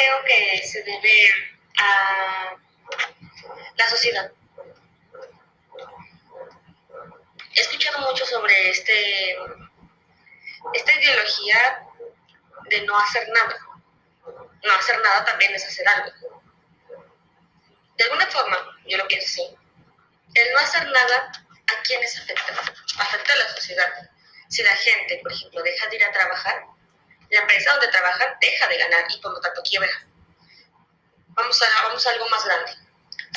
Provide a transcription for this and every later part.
creo que se debe a la sociedad. He escuchado mucho sobre este, esta ideología de no hacer nada. No hacer nada también es hacer algo. De alguna forma, yo lo pienso así. El no hacer nada, ¿a quiénes afecta? Afecta a la sociedad. Si la gente, por ejemplo, deja de ir a trabajar, la empresa donde trabajan deja de ganar y por lo tanto quiebra. Vamos a, vamos a algo más grande.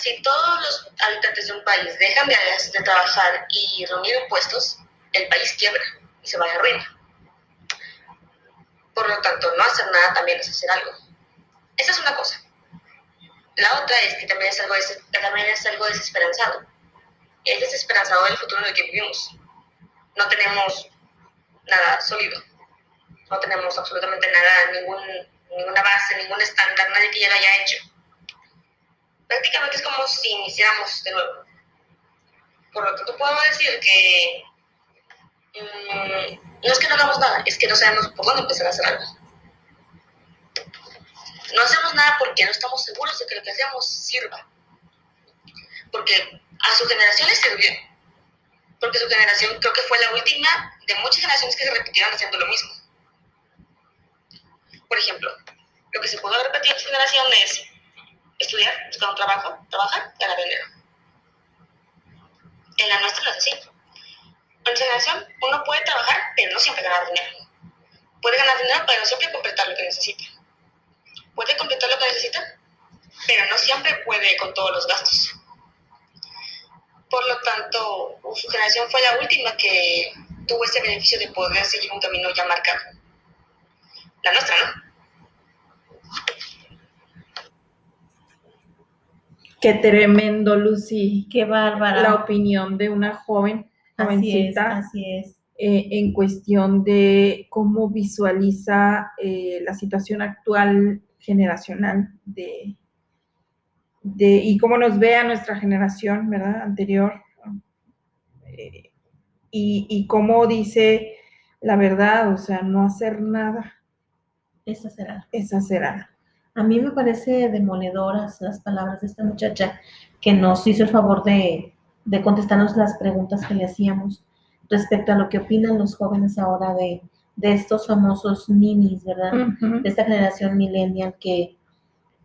Si todos los habitantes de un país dejan de, de trabajar y reunir impuestos, el país quiebra y se va a la ruina. Por lo tanto, no hacer nada también es hacer algo. Esa es una cosa. La otra es que también es algo, también es algo desesperanzado. Es desesperanzado el futuro en el que vivimos. No tenemos nada sólido. No tenemos absolutamente nada, ningún, ninguna base, ningún estándar, nadie que ya lo haya hecho. Prácticamente es como si iniciáramos de nuevo. Por lo tanto, puedo decir que mm, no es que no hagamos nada, es que no sabemos por dónde empezar a hacer algo. No hacemos nada porque no estamos seguros de que lo que hacemos sirva. Porque a su generación le sirvió. Porque su generación creo que fue la última de muchas generaciones que se repitieron haciendo lo mismo. Por ejemplo, lo que se pudo repetir en su generación es estudiar, buscar un trabajo, trabajar, ganar dinero. En la nuestra no es así. En nuestra generación uno puede trabajar, pero no siempre ganar dinero. Puede ganar dinero, pero no siempre completar lo que necesita. Puede completar lo que necesita, pero no siempre puede con todos los gastos. Por lo tanto, su generación fue la última que tuvo ese beneficio de poder seguir un camino ya marcado. La nuestra, ¿no? Qué tremendo, Lucy. Qué bárbara. La opinión de una joven, jovencita. Así es, eh, en cuestión de cómo visualiza eh, la situación actual generacional de, de, y cómo nos ve a nuestra generación, ¿verdad? Anterior. Eh, y, y cómo dice la verdad, o sea, no hacer nada. Es hacer algo. Es hacer algo. A mí me parece demoledoras las palabras de esta muchacha que nos hizo el favor de, de contestarnos las preguntas que le hacíamos respecto a lo que opinan los jóvenes ahora de, de estos famosos ninis, ¿verdad? De esta generación millennial que,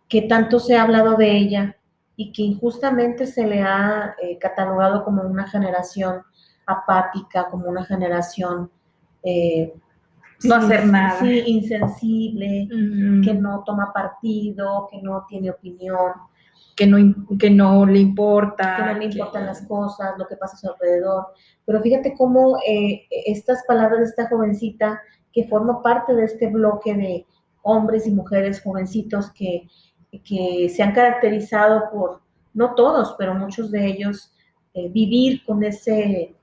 que tanto se ha hablado de ella y que injustamente se le ha eh, catalogado como una generación apática, como una generación... eh, No hacer nada. Sí, insensible, Mm, que no toma partido, que no tiene opinión, que no, que no le importa. que no le que- importan las cosas, lo que pasa a su alrededor. Pero fíjate cómo eh, estas palabras de esta jovencita que forma parte de este bloque de hombres y mujeres jovencitos que, que se han caracterizado por, no todos, pero muchos de ellos, eh, vivir con ese,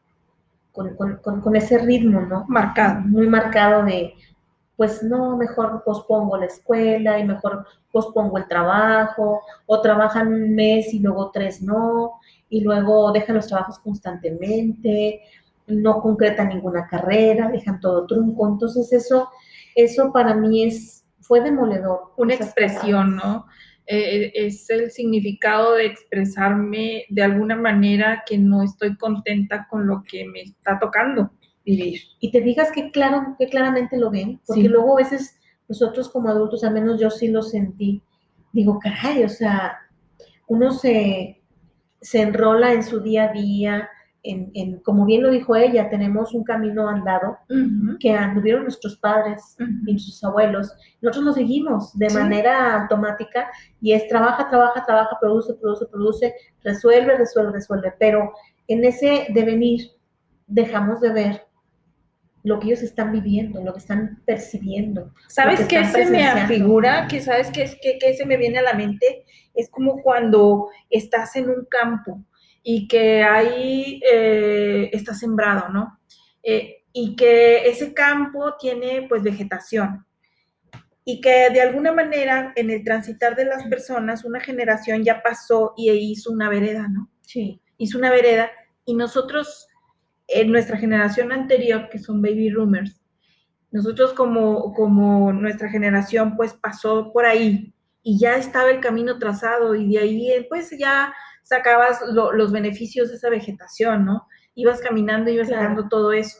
con, con- con- con ese ritmo, ¿no? marcado. muy marcado de, pues no, mejor pospongo la escuela y mejor pospongo el trabajo, o trabajan un mes y luego tres no, y luego dejan los trabajos constantemente, no concretan ninguna carrera, dejan todo trunco. Entonces eso, eso para mí es, fue demoledor. Una expresión, palabras. ¿no? Eh, es el significado de expresarme de alguna manera que no estoy contenta con lo que me está tocando vivir. Y te fijas que claro, que claramente lo ven, porque Sí. luego a veces nosotros como adultos, al menos yo sí lo sentí, digo, caray, o sea, uno se, se enrola en su día a día, en, en, como bien lo dijo ella, tenemos un camino andado que anduvieron nuestros padres y nuestros abuelos, nosotros lo seguimos de Sí. manera automática y es trabaja, trabaja, trabaja, produce, produce, produce, resuelve, resuelve, resuelve, pero en ese devenir dejamos de ver lo que ellos están viviendo, lo que están percibiendo. ¿Sabes que qué se me afigura? Que sabes qué es que, se me viene a la mente? Es como cuando estás en un campo y que ahí eh, está sembrado, ¿no? Eh, y que ese campo tiene pues vegetación y que de alguna manera en el transitar de las personas una generación ya pasó y hizo una vereda, ¿no? Sí. hizo una vereda y nosotros, en nuestra generación anterior, que son baby roomers, nosotros como, como nuestra generación pues pasó por ahí y ya estaba el camino trazado y de ahí eh, pues ya sacabas los beneficios de esa vegetación, ¿no? Ibas caminando, ibas sacando todo eso.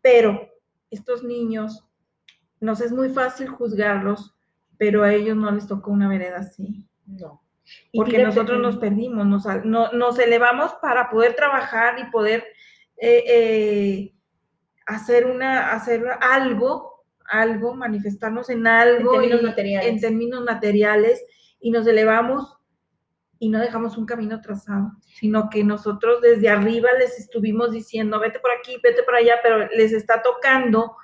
Pero estos niños, nos es muy fácil juzgarlos, pero a ellos no les tocó una vereda así. No. porque nosotros nos perdimos, nos, nos, elevamos para poder trabajar y poder eh, eh, hacer, una, hacer algo, algo, manifestarnos en algo. En términos materiales. En términos materiales, y nos elevamos y no dejamos un camino trazado, sino que nosotros desde arriba les estuvimos diciendo, vete por aquí, vete por allá, pero les está tocando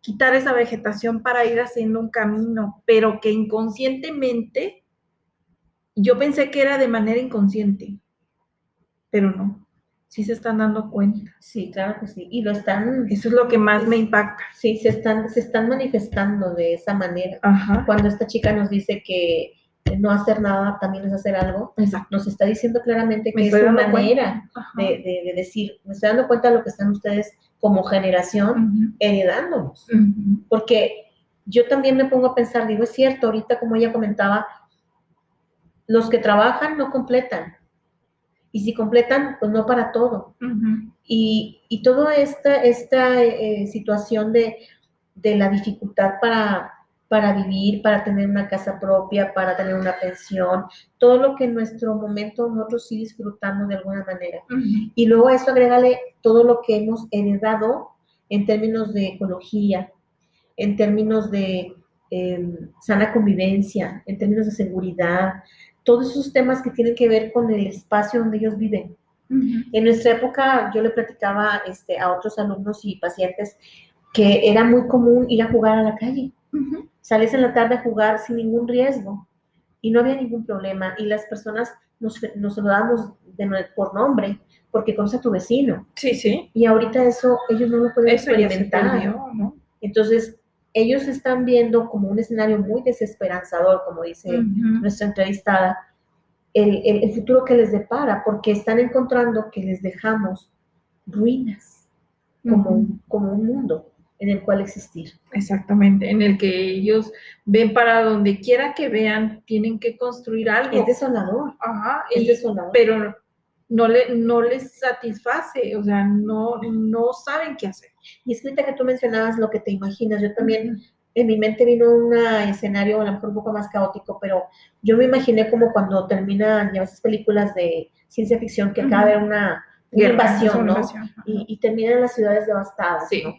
quitar esa vegetación para ir haciendo un camino, pero que inconscientemente, yo pensé que era de manera inconsciente, pero no, sí se están dando cuenta. Sí, claro que sí, y lo están... Eso es lo que más me impacta. Sí, se están, se están manifestando de esa manera. Ajá. Cuando esta chica nos dice que no hacer nada también es hacer algo, nos está diciendo claramente que es una manera de, decir, me estoy dando cuenta de lo que están ustedes como generación heredándonos. Porque yo también me pongo a pensar, digo, es cierto, ahorita como ella comentaba, los que trabajan no completan. Y si completan, pues no para todo. y, y, toda esta, esta eh, situación de, de la dificultad para para vivir, para tener una casa propia, para tener una pensión, todo lo que en nuestro momento nosotros sí disfrutamos de alguna manera. Y luego a eso agrégale todo lo que hemos heredado en términos de ecología, en términos de em, sana convivencia, en términos de seguridad, todos esos temas que tienen que ver con el espacio donde ellos viven. En nuestra época yo le platicaba este, a otros alumnos y pacientes que era muy común ir a jugar a la calle. Sales en la tarde a jugar sin ningún riesgo y no había ningún problema. Y las personas nos, nos saludábamos de, por nombre porque conoce a tu vecino. Sí, sí. Y ahorita eso ellos no lo pueden experimentar. ¿no? Entonces, ellos están viendo como un escenario muy desesperanzador, como dice nuestra entrevistada, el, el, futuro que les depara, porque están encontrando que les dejamos ruinas como, como un mundo en el cual existir. Exactamente, en el que ellos ven para donde quiera que vean, tienen que construir algo. Es desolador. Ajá, es desolador. Pero no, le, no les satisface, o sea, no, no saben qué hacer. Y es que tú mencionabas lo que te imaginas, yo también en mi mente vino un escenario a lo mejor un poco más caótico, pero yo me imaginé como cuando terminan ya esas películas de ciencia ficción que acaba de haber una, invasión, ¿no? Y, y, terminan las ciudades devastadas, sí. ¿no?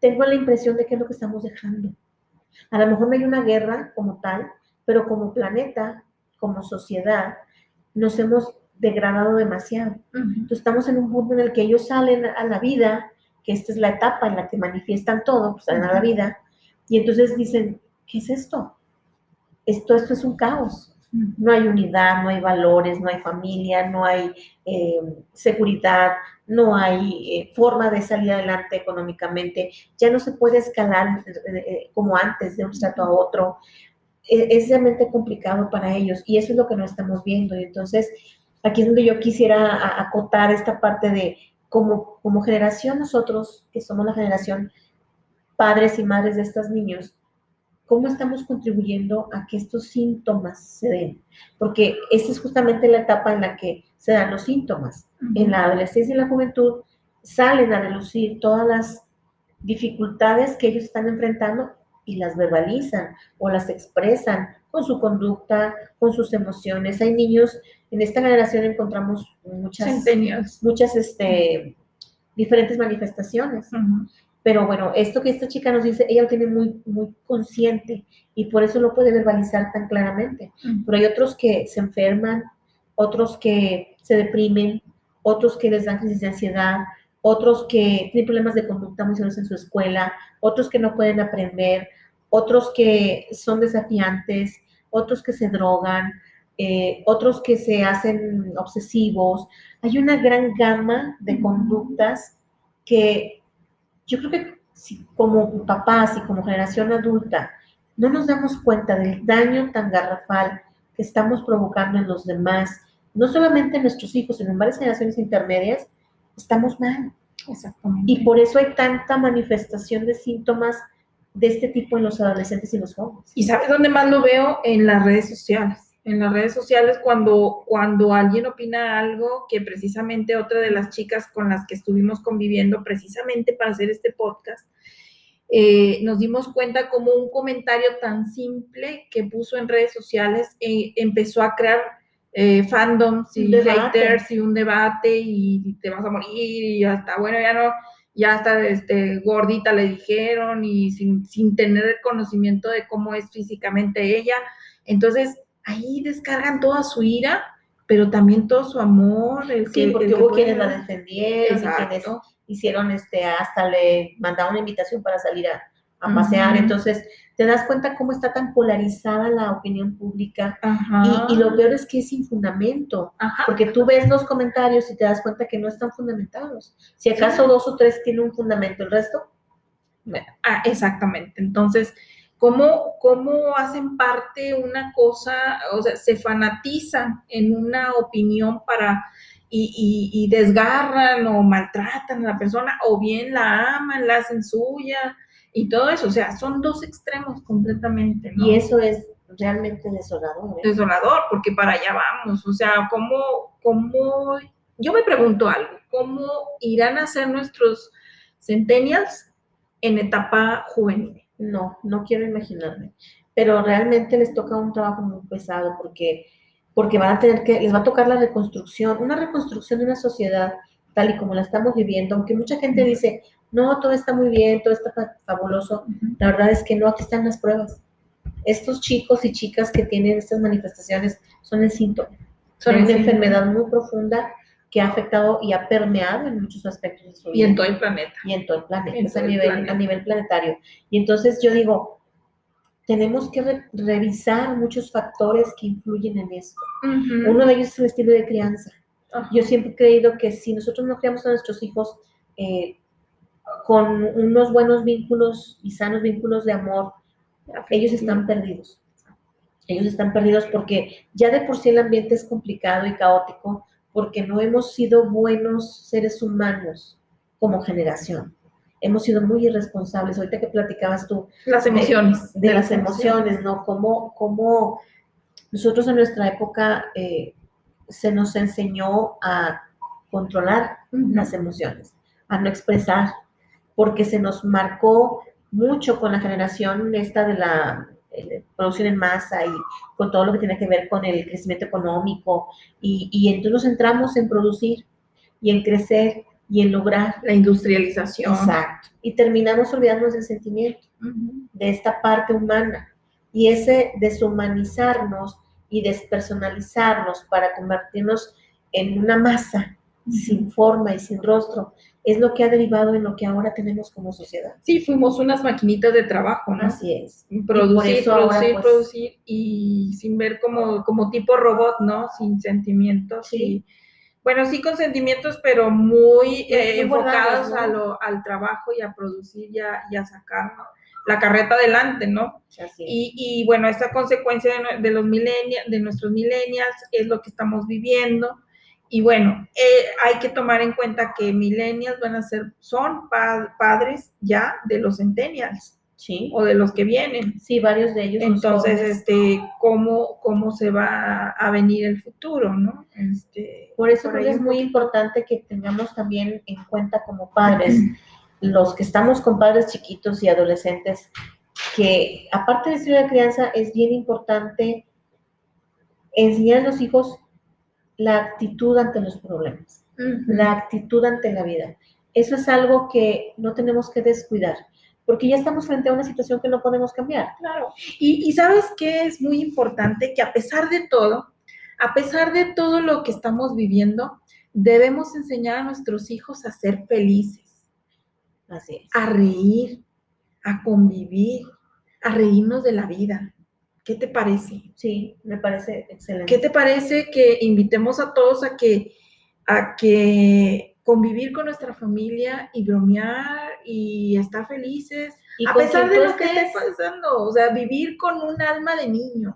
Tengo la impresión de que es lo que estamos dejando. A lo mejor no hay una guerra como tal, pero como planeta, como sociedad, nos hemos degradado demasiado. Entonces estamos en un punto en el que ellos salen a la vida, que esta es la etapa en la que manifiestan todo, pues salen a la vida, y entonces dicen, ¿qué es esto? Esto, esto es un caos. No hay unidad, no hay valores, no hay familia, no hay eh, seguridad, no hay eh, forma de salir adelante económicamente, ya no se puede escalar eh, como antes de un estrato a otro. E, es, realmente complicado para ellos y eso es lo que no estamos viendo. Y entonces, aquí es donde yo quisiera acotar esta parte de como, como generación nosotros, que somos la generación padres y madres de estos niños, cómo estamos contribuyendo a que estos síntomas se den, porque esta es justamente la etapa en la que se dan los síntomas. En la adolescencia y la juventud salen a relucir todas las dificultades que ellos están enfrentando y las verbalizan o las expresan con su conducta, con sus emociones. Hay niños, en esta generación encontramos muchas, muchas este, diferentes manifestaciones. Pero bueno, esto que esta chica nos dice, ella lo tiene muy, muy consciente y por eso lo puede verbalizar tan claramente. Pero hay otros que se enferman, otros que se deprimen, otros que les dan crisis de ansiedad, otros que tienen problemas de conducta muy serios en su escuela, otros que no pueden aprender, otros que son desafiantes, otros que se drogan, eh, otros que se hacen obsesivos. Hay una gran gama de conductas que yo creo que si como papás y como generación adulta no nos damos cuenta del daño tan garrafal que estamos provocando en los demás, no solamente en nuestros hijos, sino en varias generaciones intermedias, estamos mal. Exactamente. Y por eso hay tanta manifestación de síntomas de este tipo en los adolescentes y los jóvenes. ¿Y sabes dónde más lo veo? En las redes sociales. En las redes sociales cuando, cuando alguien opina algo que precisamente otra de las chicas con las que estuvimos conviviendo precisamente para hacer este podcast, eh, nos dimos cuenta como un comentario tan simple que puso en redes sociales eh, empezó a crear eh, fandoms y haters y un debate y te vas a morir y hasta, bueno, ya no, ya hasta este, gordita le dijeron y sin, sin tener el conocimiento de cómo es físicamente ella. Entonces, ahí descargan toda su ira, pero también todo su amor. El sí, porque hubo quienes la defendieron y quienes hicieron, este, hasta le mandaron una invitación para salir a, pasear. Entonces, te das cuenta cómo está tan polarizada la opinión pública. Y, lo peor es que es sin fundamento, porque tú ves los comentarios y te das cuenta que no están fundamentados. Si acaso dos o tres tienen un fundamento, el resto. Ah, exactamente. Entonces, cómo, cómo hacen parte una cosa, o sea, se fanatizan en una opinión para y, desgarran o maltratan a la persona, o bien la aman, la hacen suya y todo eso. O sea, son dos extremos completamente. Y eso es realmente desolador. ¿eh? Desolador, porque para allá vamos. O sea, ¿cómo, cómo, yo me pregunto algo, ¿cómo irán a ser nuestros centennials en etapa juvenil? No, no quiero imaginarme. Pero realmente les toca un trabajo muy pesado porque, porque van a tener que, les va a tocar la reconstrucción, una reconstrucción de una sociedad tal y como la estamos viviendo, aunque mucha gente dice, no, todo está muy bien, todo está fabuloso, la verdad es que no, aquí están las pruebas. Estos chicos y chicas que tienen estas manifestaciones son el síntoma, son una enfermedad muy profunda que ha afectado y ha permeado en muchos aspectos de su vida. Y en todo el planeta. Y en todo el planeta, a, nivel, a nivel planetario. Y entonces yo digo, tenemos que revisar muchos factores que influyen en esto. Uno de ellos es el estilo de crianza. Yo siempre he creído que si nosotros no criamos a nuestros hijos eh, con unos buenos vínculos y sanos vínculos de amor, ellos están perdidos. Ellos están perdidos porque ya de por sí el ambiente es complicado y caótico porque no hemos sido buenos seres humanos como generación. Hemos sido muy irresponsables. Ahorita que platicabas tú. Las emociones. De, las emociones, ¿no? Como, como nosotros en nuestra época eh, se nos enseñó a controlar las emociones, a no expresar, porque se nos marcó mucho con la generación esta de la eh, producción en masa y con todo lo que tiene que ver con el crecimiento económico. Y, y entonces nos centramos en producir y en crecer y en lograr. La industrialización. Exacto. Y terminamos olvidándonos del sentimiento, de esta parte humana. Y ese deshumanizarnos y despersonalizarnos para convertirnos en una masa sin forma y sin rostro, es lo que ha derivado en lo que ahora tenemos como sociedad. Sí, fuimos unas maquinitas de trabajo, ¿no? Así es. Producir, producir, pues, producir y sin ver como, como tipo robot, ¿no? Sin sentimientos. Sí. bueno, sí con sentimientos, pero muy eh, enfocados a lo, al trabajo y a producir y a, y a sacar la carreta adelante, ¿no? Y, y, bueno, esta consecuencia de, de los millennials, de nuestros millennials es lo que estamos viviendo y bueno, eh, hay que tomar en cuenta que millennials van a ser, son padres ya de los centennials. Sí. O de los que vienen. Sí, varios de ellos. Entonces, este, ¿cómo, cómo se va a venir el futuro, ¿no? Este, por eso es muy importante que tengamos también en cuenta como padres, los que estamos con padres chiquitos y adolescentes, que aparte de estudiar crianza, es bien importante enseñar a los hijos la actitud ante los problemas, la actitud ante la vida. Eso es algo que no tenemos que descuidar, porque ya estamos frente a una situación que no podemos cambiar. Claro. Y, y sabes que es muy importante que a pesar de todo, a pesar de todo lo que estamos viviendo, debemos enseñar a nuestros hijos a ser felices. Así es. A reír, a convivir, a reírnos de la vida. ¿Qué te parece? Sí, me parece excelente. ¿Qué te parece que invitemos a todos a que, a que convivir con nuestra familia y bromear y estar felices? Y a pesar de lo que esté pasando, o sea, vivir con un alma de niño.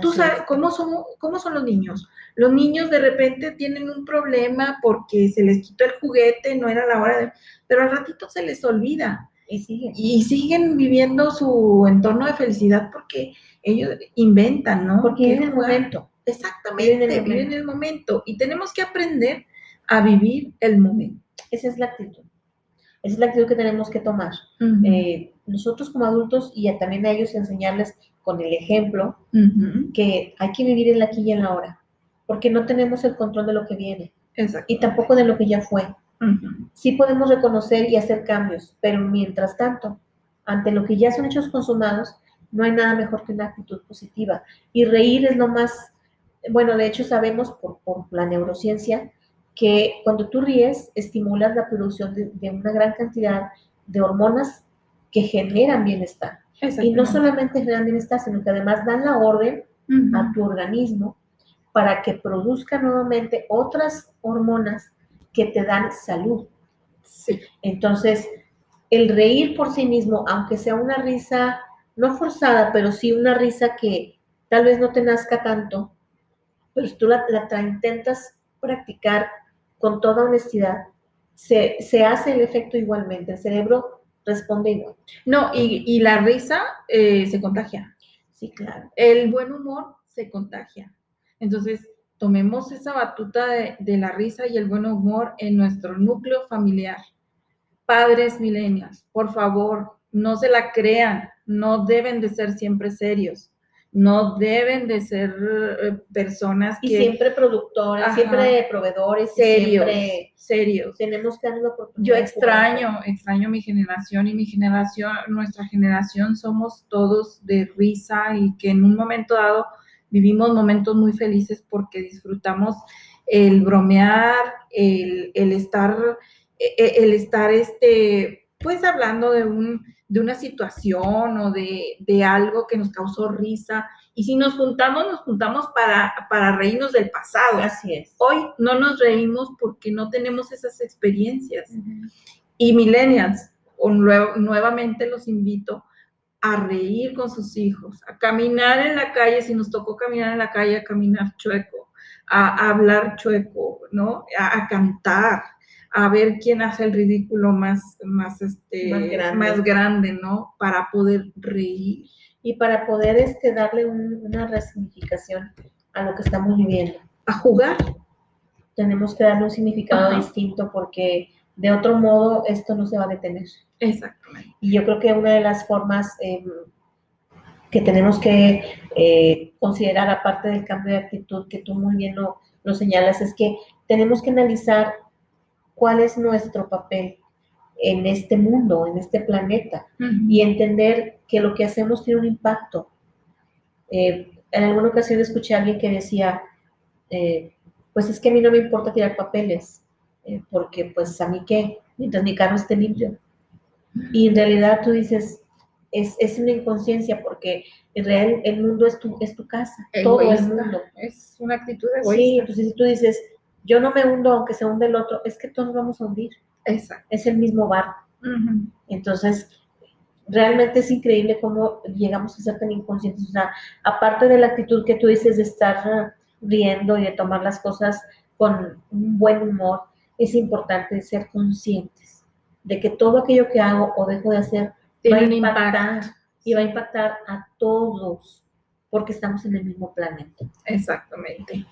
Tú sabes cómo son, cómo son los niños. Los niños de repente tienen un problema porque se les quitó el juguete, no era la hora de... Pero al ratito se les olvida Y siguen. y siguen viviendo su entorno de felicidad porque ellos inventan, ¿no? Porque viven el jugar. momento. Exactamente, Viven el viven el momento. Y tenemos que aprender a vivir el momento. Esa es la actitud. Esa es la actitud que tenemos que tomar. Eh, nosotros como adultos y a- también a ellos enseñarles con el ejemplo que hay que vivir el aquí y el ahora, porque no tenemos el control de lo que viene y tampoco de lo que ya fue. Sí podemos reconocer y hacer cambios, pero mientras tanto, ante lo que ya son hechos consumados, no hay nada mejor que una actitud positiva. Y reír es lo más, bueno, de hecho sabemos por, por la neurociencia que cuando tú ríes estimulas la producción de, de una gran cantidad de hormonas que generan bienestar. Y no solamente generan bienestar, sino que además dan la orden a tu organismo para que produzca nuevamente otras hormonas que te dan salud. Sí. Entonces, el reír por sí mismo, aunque sea una risa no forzada, pero sí una risa que tal vez no te nazca tanto, pero si tú la, la intentas practicar con toda honestidad, se, se hace el efecto igualmente, el cerebro responde igual. No, y, y la risa eh, se contagia. Sí, claro. El buen humor se contagia. Entonces, tomemos esa batuta de, de la risa y el buen humor en nuestro núcleo familiar. Padres milenios, por favor, no se la crean, no deben de ser siempre serios, no deben de ser eh, personas Y que siempre productores, Ajá. siempre proveedores, serios, siempre serios. tenemos que dar la oportunidad. Yo extraño, extraño mi generación y mi generación, nuestra generación somos todos de risa y que en un momento dado vivimos momentos muy felices porque disfrutamos el bromear, el, el estar, e- e- el estar este, pues hablando de un, de una situación o de, de algo que nos causó risa. Y si nos juntamos, nos juntamos para, para reírnos del pasado. Así es. Hoy no nos reímos porque no tenemos esas experiencias. Y millennials, o nue- nuevamente los invito a reír con sus hijos, a caminar en la calle, si nos tocó caminar en la calle, a caminar chueco, a, a hablar chueco, ¿no? A, a cantar, a ver quién hace el ridículo más, más, este, Más grande. más grande, ¿no? Para poder reír. Y para poder este, darle un- una resignificación a lo que estamos viviendo, A jugar. tenemos que darle un significado Ajá. distinto porque de otro modo esto no se va a detener. Exactamente. Y yo creo que una de las formas eh, que tenemos que eh, considerar, aparte del cambio de actitud que tú muy bien lo, lo señalas, es que tenemos que analizar cuál es nuestro papel en este mundo, en este planeta, y entender que lo que hacemos tiene un impacto. Eh, en alguna ocasión escuché a alguien que decía, eh, pues es que a mí no me importa tirar papeles, eh, porque pues a mí qué, mientras mi carro esté limpio. Y en realidad tú dices, es, es una inconsciencia porque en realidad el mundo es tu, es tu casa, todo el mundo. Es una actitud Sí, entonces si tú dices, yo no me hundo aunque se hunde el otro, es que todos vamos a hundir, Exacto. es el mismo barco. Ujú. Entonces, realmente es increíble cómo llegamos a ser tan inconscientes. O sea, aparte de la actitud que tú dices de estar riendo y de tomar las cosas con un buen humor, es importante ser conscientes de que todo aquello que hago o dejo de hacer va Tiene a un impactar impacto. y va a impactar a todos porque estamos en el mismo planeta. Exactamente.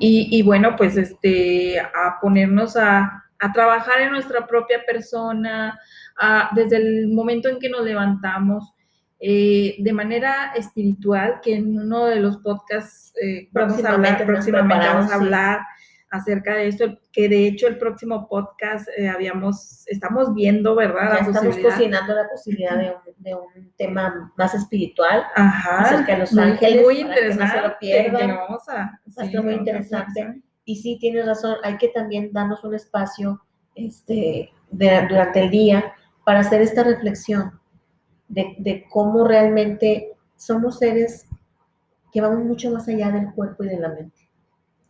Y, y bueno, pues este, a ponernos a, a trabajar en nuestra propia persona, a- desde el momento en que nos levantamos, eh, de manera espiritual, que en uno de los podcasts eh, vamos a hablar, Próximamente vamos a sí. Acerca de esto, que de hecho el próximo podcast eh, habíamos, estamos viendo, ¿verdad? Ya La estamos cocinando la posibilidad de un, de un tema más espiritual. Ajá, acerca de los muy- ángeles, Muy para que no se lo interesante. vamos a, sí, muy interesante. Y sí, tienes razón, hay que también darnos un espacio este, de- durante el día para hacer esta reflexión de, de cómo realmente somos seres que vamos mucho más allá del cuerpo y de la mente.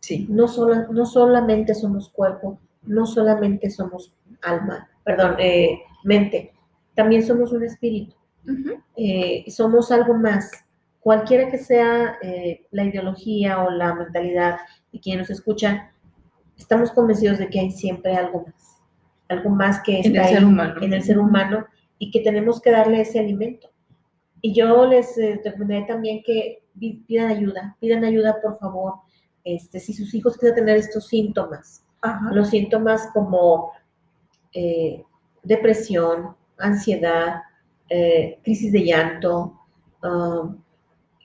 Sí. No, sola- no solamente somos cuerpo, no solamente somos alma, perdón, eh, mente, también somos un espíritu, eh, somos algo más. Cualquiera que sea eh, la ideología o la mentalidad de quienes nos escuchan, estamos convencidos de que hay siempre algo más, algo más que En está el ser ahí humano. en el ser humano y que tenemos que darle ese alimento. Y yo les recomendaría también que pi- pidan ayuda, pidan ayuda por favor, este, si sus hijos quieren tener estos síntomas, Ajá. los síntomas como eh, depresión, ansiedad, eh, crisis de llanto, um,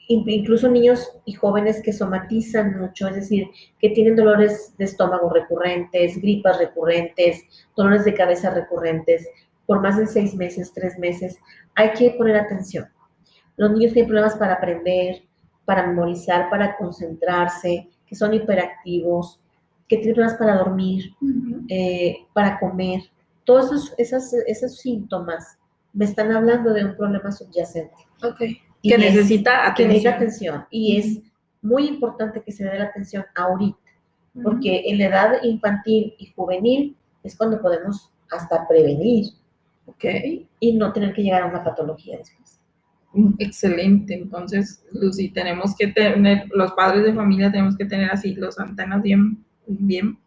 in- incluso niños y jóvenes que somatizan mucho, es decir, que tienen dolores de estómago recurrentes, gripas recurrentes, dolores de cabeza recurrentes, por más de seis meses, tres meses, hay que poner atención. Los niños tienen problemas para aprender, para memorizar, para concentrarse, que son hiperactivos, que tienen problemas para dormir, eh, para comer. Todos esos, esas- esos síntomas me están hablando de un problema subyacente. Ok. Y Que es- necesita que necesita atención. atención. Y es muy importante que se dé la atención ahorita, porque en la edad infantil y juvenil es cuando podemos hasta prevenir Ok. y no tener que llegar a una patología después. Excelente. Entonces, Lucy, tenemos que tener, los padres de familia tenemos que tener así los antenas bien, bien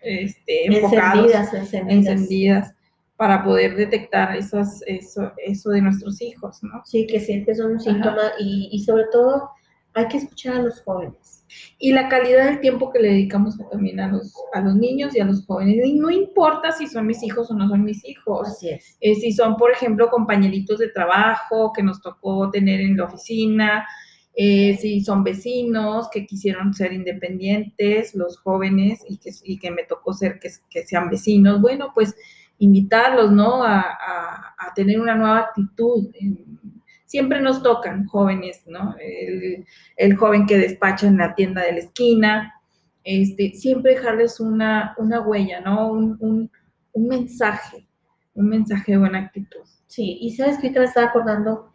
este, enfocados, Encendidas, encendidas. encendidas, para poder detectar esas, eso, eso de nuestros hijos, ¿no? Sí, que siempre son un síntoma y, y sobre todo hay que escuchar a los jóvenes. Y la calidad del tiempo que le dedicamos también a los, a los niños y a los jóvenes. Y no importa si son mis hijos o no son mis hijos. Así es. Eh, si son, por ejemplo, compañeritos de trabajo que nos tocó tener en la oficina, eh, si son vecinos que quisieron ser independientes, los jóvenes, y que, y que me tocó ser que, que sean vecinos, bueno, pues invitarlos, ¿no? A, a- a tener una nueva actitud. Siempre nos tocan jóvenes, ¿no? El, el joven que despacha en la tienda de la esquina, este, siempre dejarles una, una huella, ¿no? Un, un- un mensaje, un mensaje de buena actitud. Sí, y sabes que ahorita me estaba acordando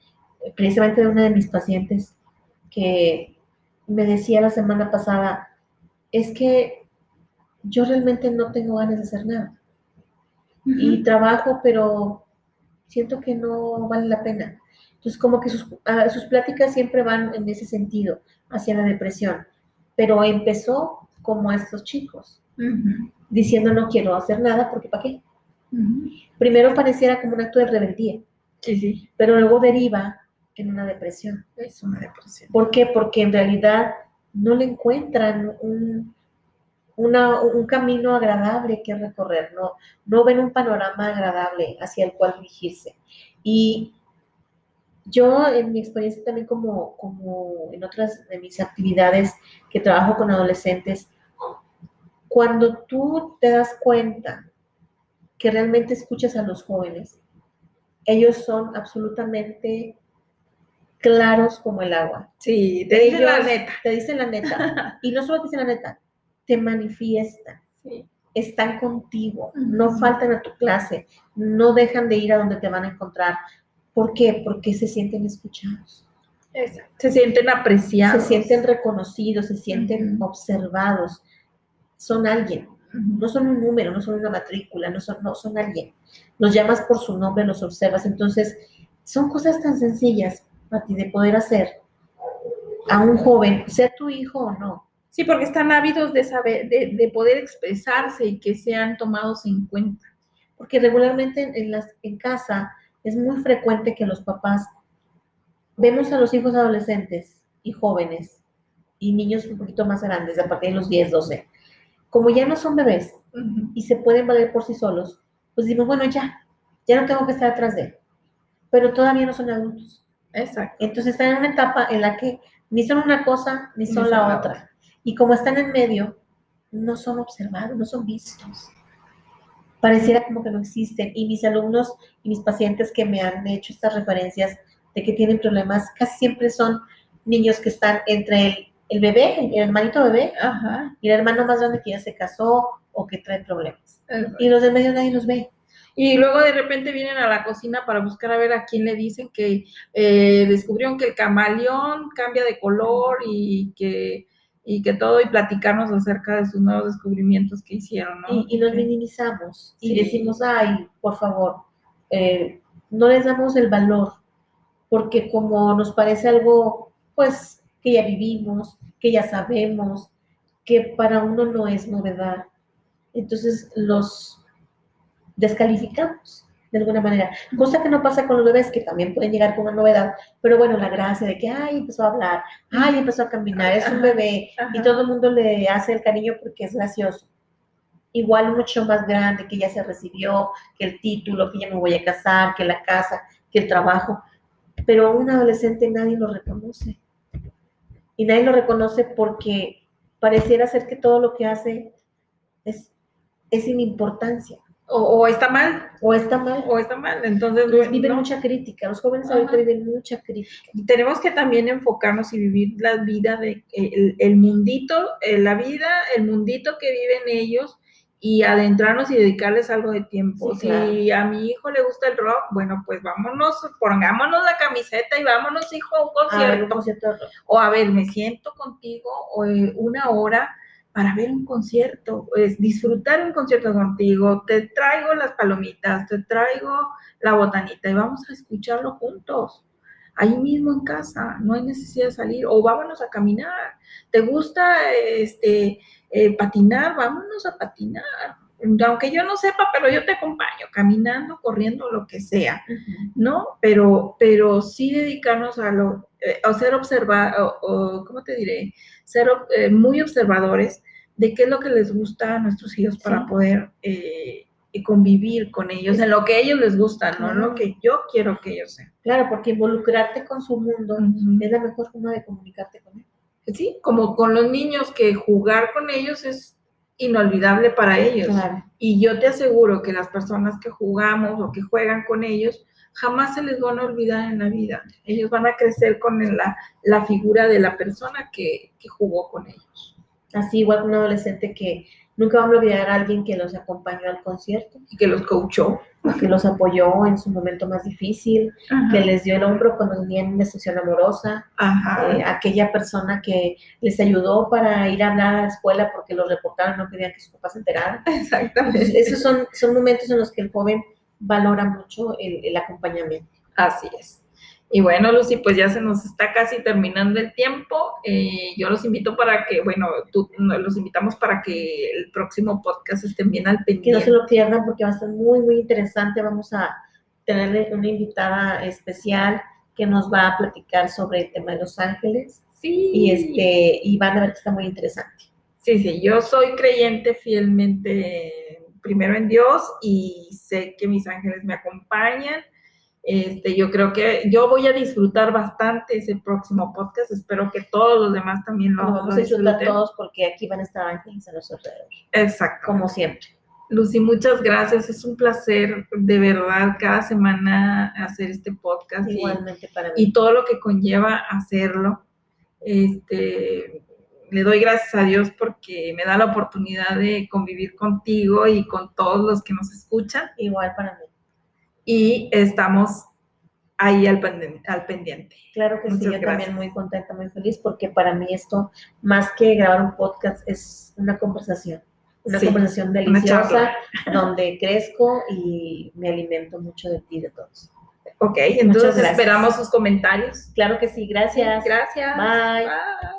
eh, precisamente de una de mis pacientes que me decía la semana pasada, es que yo realmente no tengo ganas de hacer nada. Y trabajo, pero siento que no vale la pena. Entonces, como que sus, ah, sus pláticas siempre van en ese sentido, hacia la depresión. Pero empezó como estos chicos, diciendo no quiero hacer nada porque ¿para qué? Primero pareciera como un acto de rebeldía, Sí, sí, pero luego deriva en una depresión. es una depresión. ¿Por qué? Porque en realidad no le encuentran un, una- un camino agradable que recorrer, no, no ven un panorama agradable hacia el cual dirigirse. Y yo, en mi experiencia también como, como en otras de mis actividades que trabajo con adolescentes, cuando tú te das cuenta que realmente escuchas a los jóvenes, ellos son absolutamente claros como el agua. Sí, te dije la neta. Te dicen la neta. Y no solo te dicen la neta, te manifiestan, Sí. están contigo, no faltan a tu clase, no dejan de ir a donde te van a encontrar. ¿Por qué? Porque se sienten escuchados, Exacto. Se sienten apreciados. se sienten reconocidos, se sienten observados. Son alguien, no son un número, no son una matrícula, no son, no son alguien. Los llamas por su nombre, los observas. Entonces, son cosas tan sencillas, Mati, de poder hacer a un joven, sea tu hijo o no. Sí, porque están ávidos de saber, de, de poder expresarse y que sean tomados en cuenta. Porque regularmente en, en las, en casa es muy frecuente que los papás vemos a los hijos adolescentes y jóvenes y niños un poquito más grandes, a partir de los 10, 12, como ya no son bebés y se pueden valer por sí solos, pues decimos, bueno, ya, ya no tengo que estar atrás de él. Pero todavía no son adultos. Exacto. Entonces están en una etapa en la que ni son una cosa ni Ni son son la la otra. Y como están en medio, no son observados, no son vistos. Pareciera como que no existen. Y mis alumnos y mis pacientes que me han hecho estas referencias de que tienen problemas, casi siempre son niños que están entre el, el bebé, el, el hermanito bebé, Ajá. y el hermano más grande que ya se casó o que trae problemas. Y los de medio nadie los ve. Y luego de repente vienen a la cocina para buscar a ver a quién le dicen que eh, descubrieron que el camaleón cambia de color y que, y que todo, y platicarnos acerca de sus nuevos descubrimientos que hicieron, ¿no? y, y Ok. minimizamos y decimos, ay, por favor, eh, no les damos el valor, porque como nos parece algo, pues, que ya vivimos, que ya sabemos, que para uno no es novedad, entonces los descalificamos. De alguna manera. Cosa que no pasa con los bebés, que también pueden llegar con una novedad, pero bueno, la gracia de que, ay, empezó a hablar, ay, empezó a caminar, es un bebé, y todo el mundo le hace el cariño porque es gracioso. Igual mucho más grande, que ya se recibió, que el título, que ya me voy a casar, que la casa, que el trabajo, pero a un adolescente nadie lo reconoce. Y nadie lo reconoce porque pareciera ser que todo lo que hace es, es sin importancia O, o está mal, o está mal. o está mal. Entonces, Viven no. mucha crítica, los jóvenes Ajá. ahorita viven mucha crítica. tenemos que también enfocarnos y vivir la vida de el, el mundito, eh, la vida, el mundito que viven ellos y adentrarnos y dedicarles algo de tiempo. Sí, claro. Si a mi hijo le gusta el rock, bueno, pues vámonos, pongámonos la camiseta y vámonos, hijo, a un A ver, concierto. un concierto. O a ver, me siento contigo o, eh, una hora para ver un concierto, es disfrutar un concierto contigo, te traigo las palomitas, te traigo la botanita y vamos a escucharlo juntos, ahí mismo en casa, no hay necesidad de salir, o vámonos a caminar, ¿te gusta este eh, patinar? Vámonos a patinar, aunque yo no sepa, pero yo te acompaño, caminando, corriendo, lo que sea. ¿no? Pero, pero sí dedicarnos a lo, eh, a ser observar, o, o, ¿cómo te diré? Ser eh, muy observadores de qué es lo que les gusta a nuestros hijos para poder eh, convivir con ellos, en lo que a ellos les gusta, no en lo que yo quiero que ellos sean. Claro, porque involucrarte con su mundo es la mejor forma de comunicarte con él. Sí, como con los niños, que jugar con ellos es inolvidable para ellos. Claro. Y yo te aseguro que las personas que jugamos o que juegan con ellos jamás se les van a olvidar en la vida. Ellos van a crecer con la, la figura de la persona que, que jugó con ellos Así igual un adolescente que nunca van a olvidar a alguien que los acompañó al concierto, y que los coachó. que los apoyó en su momento más difícil, que les dio el hombro cuando tenían una sesión amorosa, Ajá. eh, aquella persona que les ayudó para ir a hablar a la escuela porque los reportaron, no querían que sus papás se enteraran. Exactamente. Entonces, esos son, son momentos en los que el joven valora mucho el, el acompañamiento. Así es. Y bueno, Lucy, pues ya se nos está casi terminando el tiempo. Eh, yo los invito para que, bueno, tú, los invitamos para que el próximo podcast estén bien al Que pendiente. no se lo pierdan porque va a estar muy, muy interesante. Vamos a tenerle una invitada especial que nos va a platicar sobre el tema de Los Ángeles Sí. y, este, y van a ver que está muy interesante. Sí, sí, yo soy creyente fielmente primero en Dios y sé que mis ángeles me acompañan. Este, yo creo que yo voy a disfrutar bastante ese próximo podcast. Espero que todos los demás también lo, vamos a disfrutar todos porque aquí van a estar ángeles a nuestro alrededor, Exacto. como siempre. Lucy, muchas gracias. Es un placer de verdad cada semana hacer este podcast y- Igualmente para mí. y todo lo que conlleva hacerlo. Este, le doy gracias a Dios porque me da la oportunidad de convivir contigo y con todos los que nos escuchan Igual para mí. Y estamos ahí al, penden- al pendiente. Claro que sí, Muchas yo gracias. también muy contenta, muy feliz, porque para mí esto, más que grabar un podcast, es una conversación. Una Sí, conversación deliciosa, donde crezco y me alimento mucho de ti, de todos. Ok, entonces esperamos sus comentarios. Claro que sí, gracias. Gracias. Bye. Bye.